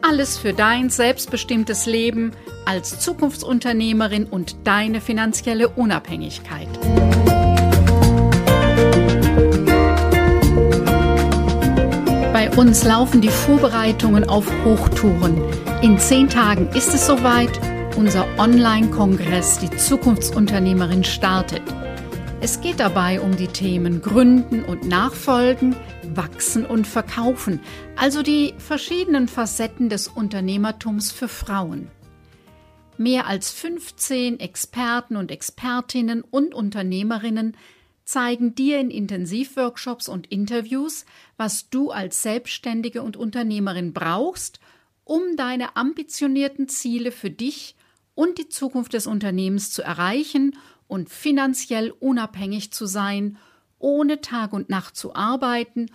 Alles für dein selbstbestimmtes Leben als Zukunftsunternehmerin und deine finanzielle Unabhängigkeit. Bei uns laufen die Vorbereitungen auf Hochtouren. In zehn Tagen ist es soweit. Unser Online-Kongress Die Zukunftsunternehmerin startet. Es geht dabei um die Themen Gründen und Nachfolgen, Wachsen und Verkaufen, also die verschiedenen Facetten des Unternehmertums für Frauen. Mehr als 15 Experten und Expertinnen und Unternehmerinnen zeigen dir in Intensivworkshops und Interviews, was du als Selbstständige und Unternehmerin brauchst, um deine ambitionierten Ziele für dich und die Zukunft des Unternehmens zu erreichen und finanziell unabhängig zu sein, ohne Tag und Nacht zu arbeiten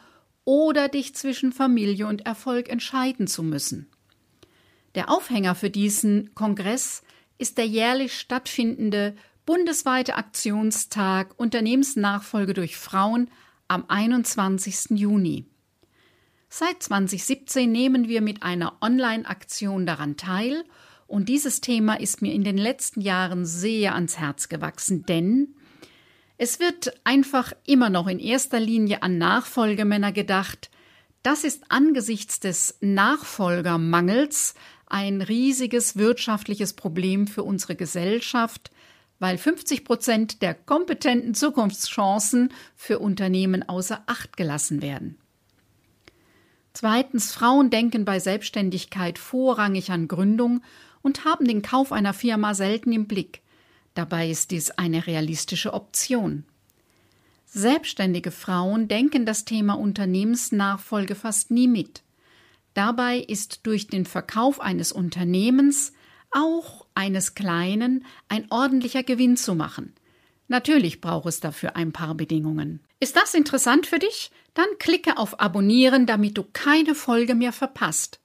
oder dich zwischen Familie und Erfolg entscheiden zu müssen. Der Aufhänger für diesen Kongress ist der jährlich stattfindende bundesweite Aktionstag Unternehmensnachfolge durch Frauen am 21. Juni. Seit 2017 nehmen wir mit einer Online-Aktion daran teil und dieses Thema ist mir in den letzten Jahren sehr ans Herz gewachsen, denn es wird einfach immer noch in erster Linie an Nachfolgemänner gedacht. Das ist angesichts des Nachfolgermangels ein riesiges wirtschaftliches Problem für unsere Gesellschaft, weil 50 Prozent der kompetenten Zukunftschancen für Unternehmen außer Acht gelassen werden. Zweitens, Frauen denken bei Selbstständigkeit vorrangig an Gründung und haben den Kauf einer Firma selten im Blick. Dabei ist dies eine realistische Option. Selbstständige Frauen denken das Thema Unternehmensnachfolge fast nie mit. Dabei ist durch den Verkauf eines Unternehmens, auch eines kleinen, ein ordentlicher Gewinn zu machen. Natürlich braucht es dafür ein paar Bedingungen. Ist das interessant für dich? Dann klicke auf Abonnieren, damit du keine Folge mehr verpasst.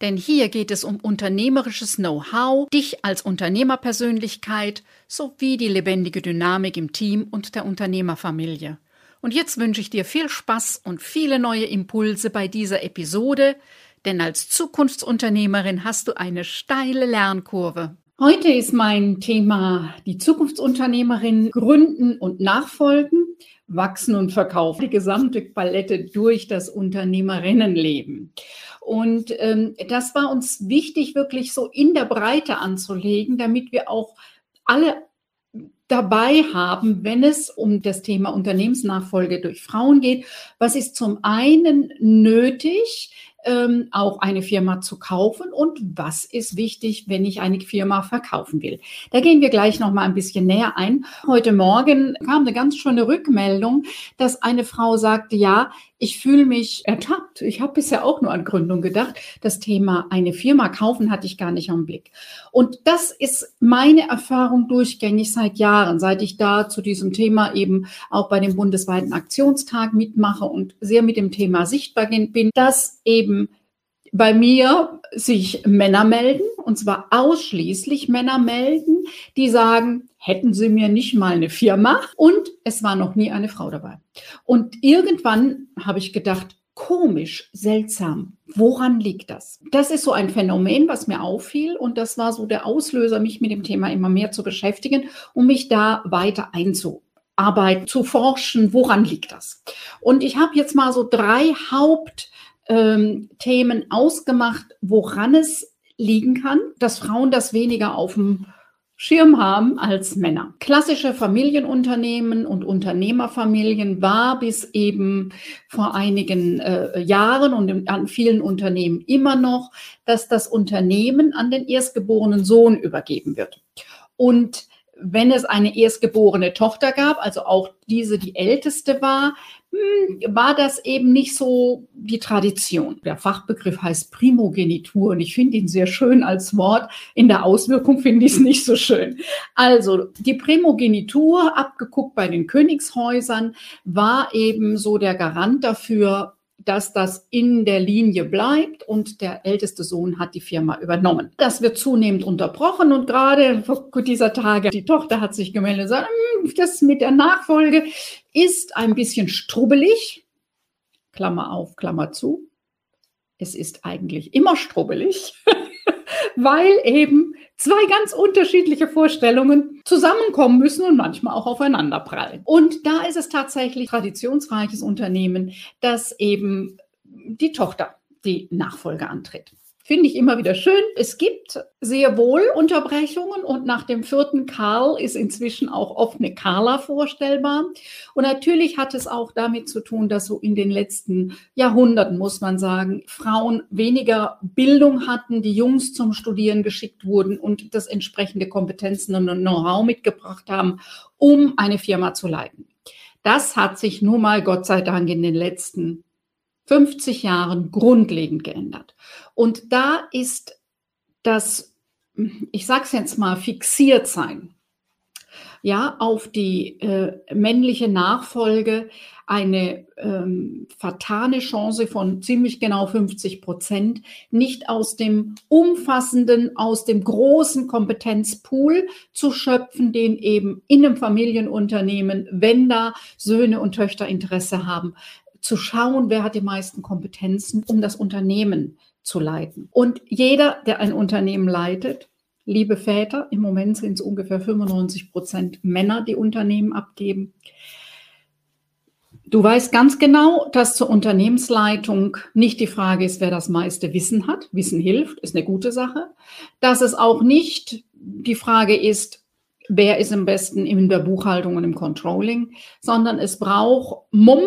Denn hier geht es um unternehmerisches Know-how, dich als Unternehmerpersönlichkeit sowie die lebendige Dynamik im Team und der Unternehmerfamilie. Und jetzt wünsche ich dir viel Spaß und viele neue Impulse bei dieser Episode, denn als Zukunftsunternehmerin hast du eine steile Lernkurve. Heute ist mein Thema die Zukunftsunternehmerin Gründen und Nachfolgen, Wachsen und Verkaufen, die gesamte Palette durch das Unternehmerinnenleben. Und ähm, das war uns wichtig, wirklich so in der Breite anzulegen, damit wir auch alle dabei haben, wenn es um das Thema Unternehmensnachfolge durch Frauen geht. Was ist zum einen nötig? ähm, auch eine Firma zu kaufen und was ist wichtig, wenn ich eine Firma verkaufen will. Da gehen wir gleich noch mal ein bisschen näher ein. Heute Morgen kam eine ganz schöne Rückmeldung, dass eine Frau sagte, ja, ich fühle mich ertappt. Ich habe bisher auch nur an Gründung gedacht. Das Thema eine Firma kaufen hatte ich gar nicht am Blick. Und das ist meine Erfahrung durchgängig seit Jahren, seit ich da zu diesem Thema eben auch bei dem bundesweiten Aktionstag mitmache und sehr mit dem Thema sichtbar bin, dass eben bei mir sich Männer melden, und zwar ausschließlich Männer melden, die sagen, hätten Sie mir nicht mal eine Firma und es war noch nie eine Frau dabei. Und irgendwann habe ich gedacht, komisch, seltsam. Woran liegt das? Das ist so ein Phänomen, was mir auffiel und das war so der Auslöser, mich mit dem Thema immer mehr zu beschäftigen, um mich da weiter einzuarbeiten, zu forschen, woran liegt das? Und ich habe jetzt mal so drei Haupt ähm, ausgemacht, woran es liegen kann, dass Frauen das weniger auf dem Schirm haben als Männer. Klassische Familienunternehmen und Unternehmerfamilien war bis eben vor einigen äh, Jahren und in, an vielen Unternehmen immer noch, dass das Unternehmen an den erstgeborenen Sohn übergeben wird. Und wenn es eine erstgeborene Tochter gab, also auch diese die älteste war, war das eben nicht so die Tradition. Der Fachbegriff heißt Primogenitur und ich finde ihn sehr schön als Wort. In der Auswirkung finde ich es nicht so schön. Also die Primogenitur, abgeguckt bei den Königshäusern, war eben so der Garant dafür, dass das in der Linie bleibt und der älteste Sohn hat die Firma übernommen. Das wird zunehmend unterbrochen und gerade vor dieser Tage, die Tochter hat sich gemeldet und gesagt, hm, das mit der Nachfolge ist ein bisschen strubbelig. Klammer auf, Klammer zu. Es ist eigentlich immer strubbelig, weil eben zwei ganz unterschiedliche Vorstellungen zusammenkommen müssen und manchmal auch aufeinander prallen. Und da ist es tatsächlich traditionsreiches Unternehmen, das eben die Tochter die Nachfolge antritt. Finde ich immer wieder schön. Es gibt sehr wohl Unterbrechungen und nach dem vierten Karl ist inzwischen auch oft eine Carla vorstellbar. Und natürlich hat es auch damit zu tun, dass so in den letzten Jahrhunderten, muss man sagen, Frauen weniger Bildung hatten, die Jungs zum Studieren geschickt wurden und das entsprechende Kompetenzen und Know-how mitgebracht haben, um eine Firma zu leiten. Das hat sich nun mal Gott sei Dank in den letzten 50 Jahren grundlegend geändert. Und da ist das, ich sage es jetzt mal, fixiert sein, ja, auf die äh, männliche Nachfolge eine ähm, vertane Chance von ziemlich genau 50 Prozent, nicht aus dem umfassenden, aus dem großen Kompetenzpool zu schöpfen, den eben in einem Familienunternehmen, wenn da Söhne und Töchter Interesse haben, zu schauen, wer hat die meisten Kompetenzen, um das Unternehmen zu leiten. Und jeder, der ein Unternehmen leitet, liebe Väter, im Moment sind es ungefähr 95 Prozent Männer, die Unternehmen abgeben. Du weißt ganz genau, dass zur Unternehmensleitung nicht die Frage ist, wer das meiste Wissen hat. Wissen hilft, ist eine gute Sache. Dass es auch nicht die Frage ist, wer ist am besten in der Buchhaltung und im Controlling, sondern es braucht Mumm,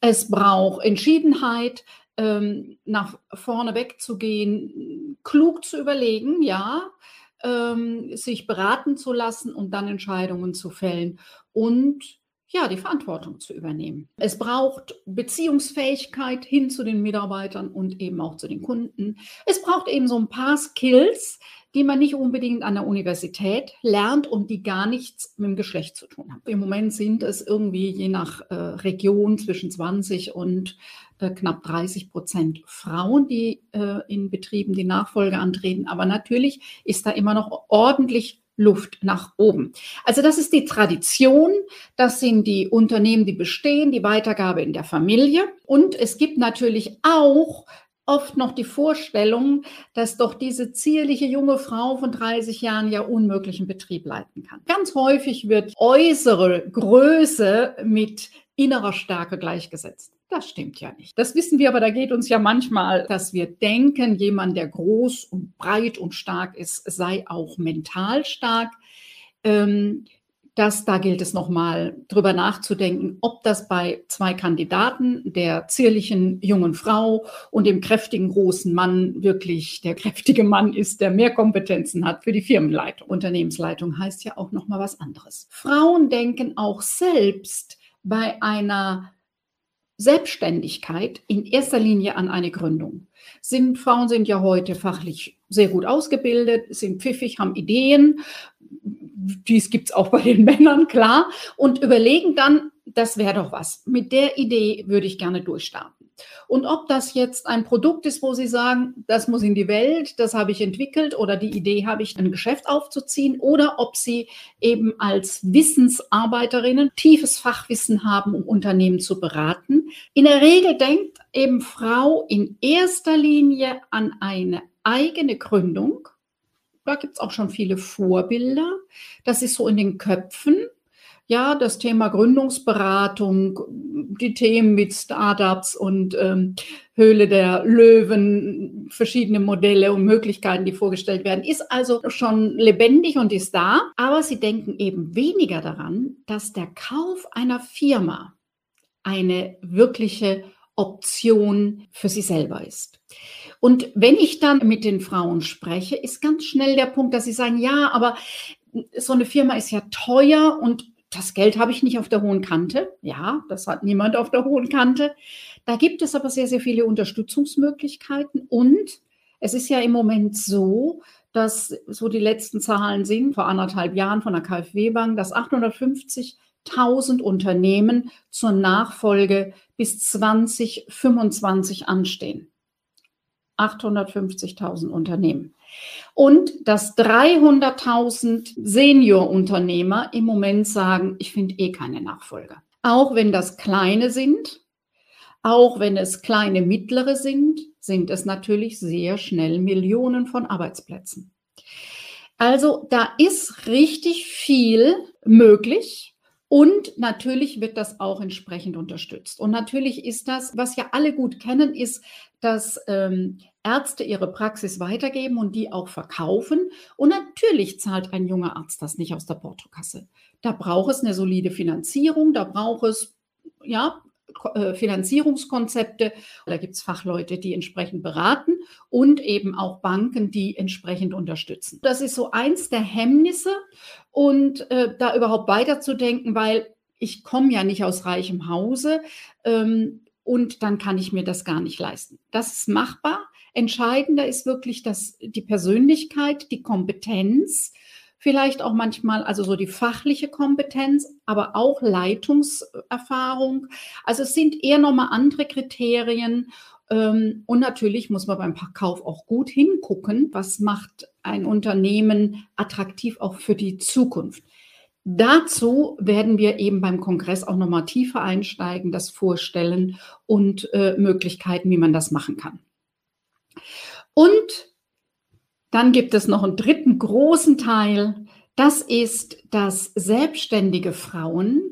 es braucht Entschiedenheit, ähm, nach vorne wegzugehen, klug zu überlegen, ja, ähm, sich beraten zu lassen und dann Entscheidungen zu fällen. Und ja, die Verantwortung zu übernehmen. Es braucht Beziehungsfähigkeit hin zu den Mitarbeitern und eben auch zu den Kunden. Es braucht eben so ein paar Skills, die man nicht unbedingt an der Universität lernt und die gar nichts mit dem Geschlecht zu tun haben. Im Moment sind es irgendwie je nach äh, Region zwischen 20 und äh, knapp 30 Prozent Frauen, die äh, in Betrieben die Nachfolge antreten. Aber natürlich ist da immer noch ordentlich Luft nach oben. Also das ist die Tradition, das sind die Unternehmen, die bestehen, die Weitergabe in der Familie. Und es gibt natürlich auch oft noch die Vorstellung, dass doch diese zierliche junge Frau von 30 Jahren ja unmöglichen Betrieb leiten kann. Ganz häufig wird äußere Größe mit innerer Stärke gleichgesetzt. Das stimmt ja nicht. Das wissen wir, aber da geht uns ja manchmal, dass wir denken, jemand, der groß und breit und stark ist, sei auch mental stark. Ähm, dass da gilt es nochmal drüber nachzudenken, ob das bei zwei Kandidaten, der zierlichen jungen Frau und dem kräftigen großen Mann, wirklich der kräftige Mann ist, der mehr Kompetenzen hat für die Firmenleitung. Unternehmensleitung heißt ja auch nochmal was anderes. Frauen denken auch selbst bei einer Selbstständigkeit in erster Linie an eine Gründung. Sind, Frauen sind ja heute fachlich sehr gut ausgebildet, sind pfiffig, haben Ideen, dies gibt es auch bei den Männern, klar, und überlegen dann, das wäre doch was. Mit der Idee würde ich gerne durchstarten. Und ob das jetzt ein Produkt ist, wo Sie sagen, das muss in die Welt, das habe ich entwickelt oder die Idee habe ich, ein Geschäft aufzuziehen, oder ob Sie eben als Wissensarbeiterinnen tiefes Fachwissen haben, um Unternehmen zu beraten. In der Regel denkt eben Frau in erster Linie an eine eigene Gründung da gibt es auch schon viele Vorbilder. Das ist so in den Köpfen. Ja, das Thema Gründungsberatung, die Themen mit Startups und ähm, Höhle der Löwen, verschiedene Modelle und Möglichkeiten, die vorgestellt werden, ist also schon lebendig und ist da. Aber sie denken eben weniger daran, dass der Kauf einer Firma eine wirkliche Option für sie selber ist. Und wenn ich dann mit den Frauen spreche, ist ganz schnell der Punkt, dass sie sagen, ja, aber so eine Firma ist ja teuer und das Geld habe ich nicht auf der hohen Kante. Ja, das hat niemand auf der hohen Kante. Da gibt es aber sehr, sehr viele Unterstützungsmöglichkeiten und es ist ja im Moment so, dass so die letzten Zahlen sind, vor anderthalb Jahren von der KfW-Bank, dass 850.000 Unternehmen zur Nachfolge bis 2025 anstehen. 850.000 Unternehmen. Und dass 300.000 Seniorunternehmer im Moment sagen, ich finde eh keine Nachfolger. Auch wenn das kleine sind, auch wenn es kleine mittlere sind, sind es natürlich sehr schnell Millionen von Arbeitsplätzen. Also da ist richtig viel möglich. Und natürlich wird das auch entsprechend unterstützt. Und natürlich ist das, was ja alle gut kennen, ist, dass ähm, Ärzte ihre Praxis weitergeben und die auch verkaufen. Und natürlich zahlt ein junger Arzt das nicht aus der Portokasse. Da braucht es eine solide Finanzierung, da braucht es ja, äh, Finanzierungskonzepte. Da gibt es Fachleute, die entsprechend beraten und eben auch Banken, die entsprechend unterstützen. Das ist so eins der Hemmnisse und äh, da überhaupt weiterzudenken, weil ich komme ja nicht aus reichem Hause ähm, und dann kann ich mir das gar nicht leisten. Das ist machbar. Entscheidender ist wirklich dass die Persönlichkeit, die Kompetenz, vielleicht auch manchmal, also so die fachliche Kompetenz, aber auch Leitungserfahrung. Also es sind eher nochmal andere Kriterien. Ähm, und natürlich muss man beim Kauf auch gut hingucken, was macht ein Unternehmen attraktiv auch für die Zukunft. Dazu werden wir eben beim Kongress auch nochmal tiefer einsteigen, das vorstellen und äh, Möglichkeiten, wie man das machen kann. Und dann gibt es noch einen dritten großen Teil. Das ist, dass selbstständige Frauen,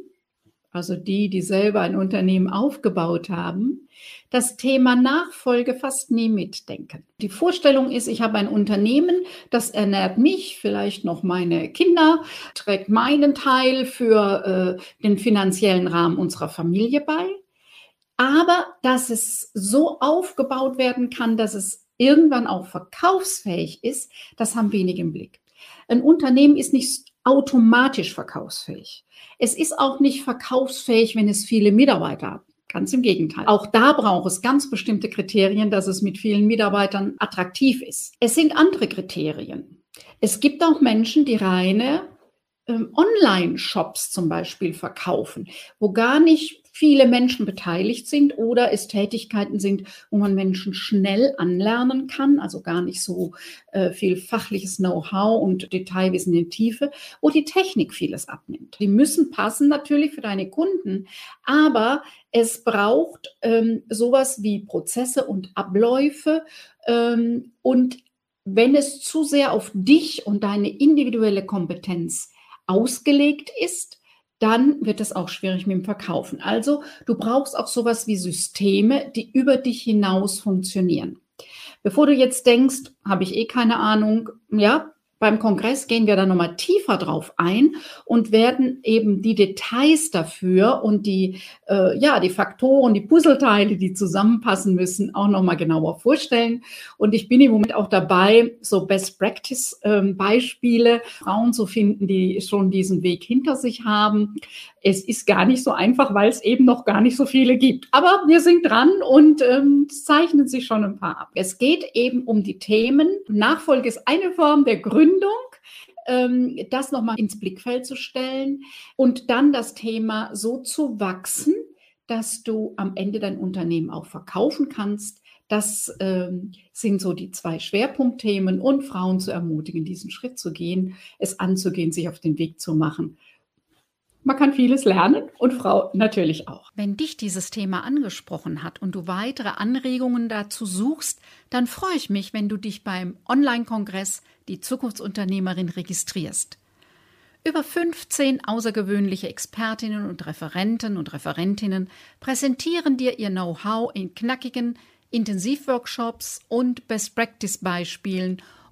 also die, die selber ein Unternehmen aufgebaut haben, das Thema Nachfolge fast nie mitdenken. Die Vorstellung ist, ich habe ein Unternehmen, das ernährt mich, vielleicht noch meine Kinder, trägt meinen Teil für äh, den finanziellen Rahmen unserer Familie bei. Aber dass es so aufgebaut werden kann, dass es irgendwann auch verkaufsfähig ist, das haben wenige im Blick. Ein Unternehmen ist nicht automatisch verkaufsfähig. Es ist auch nicht verkaufsfähig, wenn es viele Mitarbeiter hat. Ganz im Gegenteil. Auch da braucht es ganz bestimmte Kriterien, dass es mit vielen Mitarbeitern attraktiv ist. Es sind andere Kriterien. Es gibt auch Menschen, die reine Online-Shops zum Beispiel verkaufen, wo gar nicht viele Menschen beteiligt sind oder es Tätigkeiten sind, wo man Menschen schnell anlernen kann, also gar nicht so äh, viel fachliches Know-how und Detailwissen in Tiefe, wo die Technik vieles abnimmt. Die müssen passen natürlich für deine Kunden, aber es braucht ähm, sowas wie Prozesse und Abläufe ähm, und wenn es zu sehr auf dich und deine individuelle Kompetenz ausgelegt ist, dann wird es auch schwierig mit dem Verkaufen. Also du brauchst auch sowas wie Systeme, die über dich hinaus funktionieren. Bevor du jetzt denkst, habe ich eh keine Ahnung, ja, beim Kongress gehen wir da nochmal tiefer drauf ein und werden eben die Details dafür und die, äh, ja, die Faktoren, die Puzzleteile, die zusammenpassen müssen, auch nochmal genauer vorstellen. Und ich bin im Moment auch dabei, so Best Practice ähm, Beispiele, Frauen zu finden, die schon diesen Weg hinter sich haben. Es ist gar nicht so einfach, weil es eben noch gar nicht so viele gibt. Aber wir sind dran und ähm, zeichnen sich schon ein paar ab. Es geht eben um die Themen. Nachfolge ist eine Form der Gründung Gründung, ähm, das nochmal ins Blickfeld zu stellen und dann das Thema so zu wachsen, dass du am Ende dein Unternehmen auch verkaufen kannst. Das ähm, sind so die zwei Schwerpunktthemen und Frauen zu ermutigen, diesen Schritt zu gehen, es anzugehen, sich auf den Weg zu machen man kann vieles lernen und Frau natürlich auch. Wenn dich dieses Thema angesprochen hat und du weitere Anregungen dazu suchst, dann freue ich mich, wenn du dich beim Online-Kongress Die Zukunftsunternehmerin registrierst. Über 15 außergewöhnliche Expertinnen und Referenten und Referentinnen präsentieren dir ihr Know-how in knackigen Intensivworkshops und Best-Practice-Beispielen